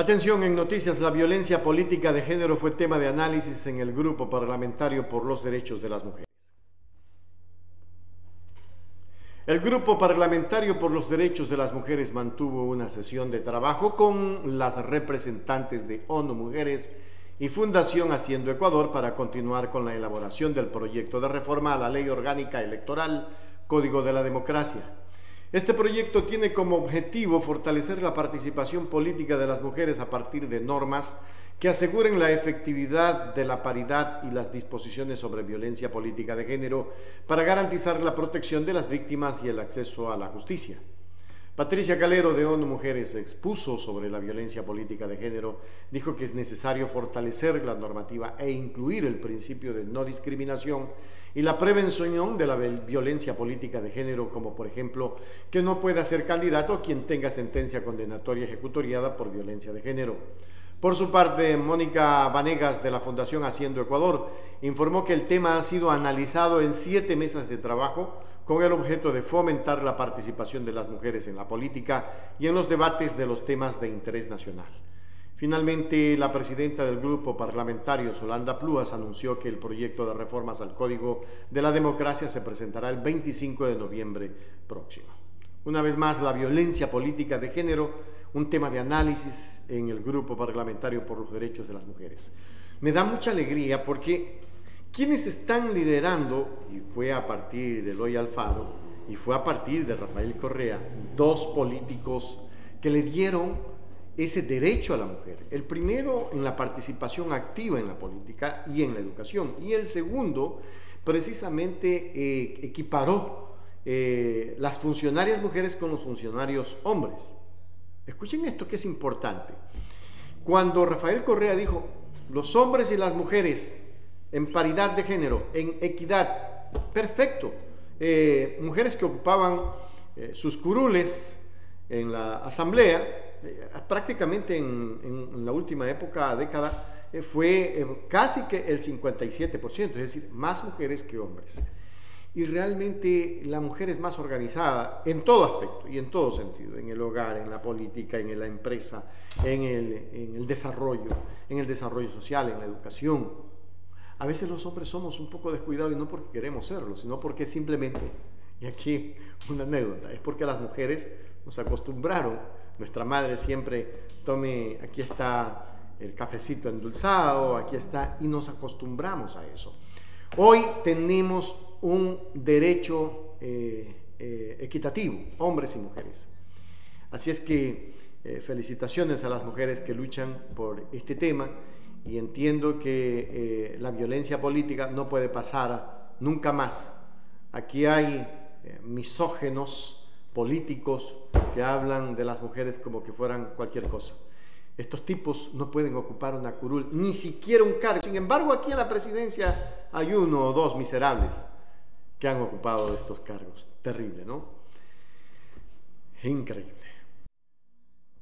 Atención, en noticias, la violencia política de género fue tema de análisis en el Grupo Parlamentario por los Derechos de las Mujeres. El Grupo Parlamentario por los Derechos de las Mujeres mantuvo una sesión de trabajo con las representantes de ONU Mujeres y Fundación Haciendo Ecuador para continuar con la elaboración del proyecto de reforma a la Ley Orgánica Electoral, Código de la Democracia. Este proyecto tiene como objetivo fortalecer la participación política de las mujeres a partir de normas que aseguren la efectividad de la paridad y las disposiciones sobre violencia política de género para garantizar la protección de las víctimas y el acceso a la justicia. Patricia Calero de ONU Mujeres expuso sobre la violencia política de género, dijo que es necesario fortalecer la normativa e incluir el principio de no discriminación y la prevención de la violencia política de género, como por ejemplo que no pueda ser candidato quien tenga sentencia condenatoria ejecutoriada por violencia de género. Por su parte, Mónica Vanegas de la Fundación Haciendo Ecuador informó que el tema ha sido analizado en siete mesas de trabajo con el objeto de fomentar la participación de las mujeres en la política y en los debates de los temas de interés nacional. Finalmente, la presidenta del grupo parlamentario, Solanda Plúas, anunció que el proyecto de reformas al Código de la Democracia se presentará el 25 de noviembre próximo. Una vez más, la violencia política de género, un tema de análisis en el grupo parlamentario por los derechos de las mujeres. Me da mucha alegría porque quienes están liderando, y fue a partir de Eloy Alfaro y fue a partir de Rafael Correa, dos políticos que le dieron ese derecho a la mujer. El primero en la participación activa en la política y en la educación. Y el segundo precisamente eh, equiparó eh, las funcionarias mujeres con los funcionarios hombres. Escuchen esto que es importante. Cuando Rafael Correa dijo, los hombres y las mujeres en paridad de género, en equidad, perfecto. Eh, mujeres que ocupaban eh, sus curules en la asamblea, prácticamente en, la última época, década, fue casi que el 57%, es decir, más mujeres que hombres y realmente la mujer es más organizada en todo aspecto y en todo sentido, en el hogar, en la política, en la empresa, en el, desarrollo, en el desarrollo social, en la educación. A veces los hombres somos un poco descuidados y no porque queremos serlo, sino porque simplemente, y aquí una anécdota, es porque las mujeres nos acostumbraron, nuestra madre siempre tome, aquí está el cafecito endulzado, aquí está, y nos acostumbramos a eso. Hoy tenemos un derecho eh, eh, equitativo, hombres y mujeres. Así es que eh, felicitaciones a las mujeres que luchan por este tema y entiendo que la violencia política no puede pasar nunca más. Aquí hay misógenos políticos que hablan de las mujeres como que fueran cualquier cosa. Estos tipos no pueden ocupar una curul, ni siquiera un cargo. Sin embargo, aquí en la presidencia hay uno o dos miserables que han ocupado estos cargos. Terrible, ¿no? Increíble.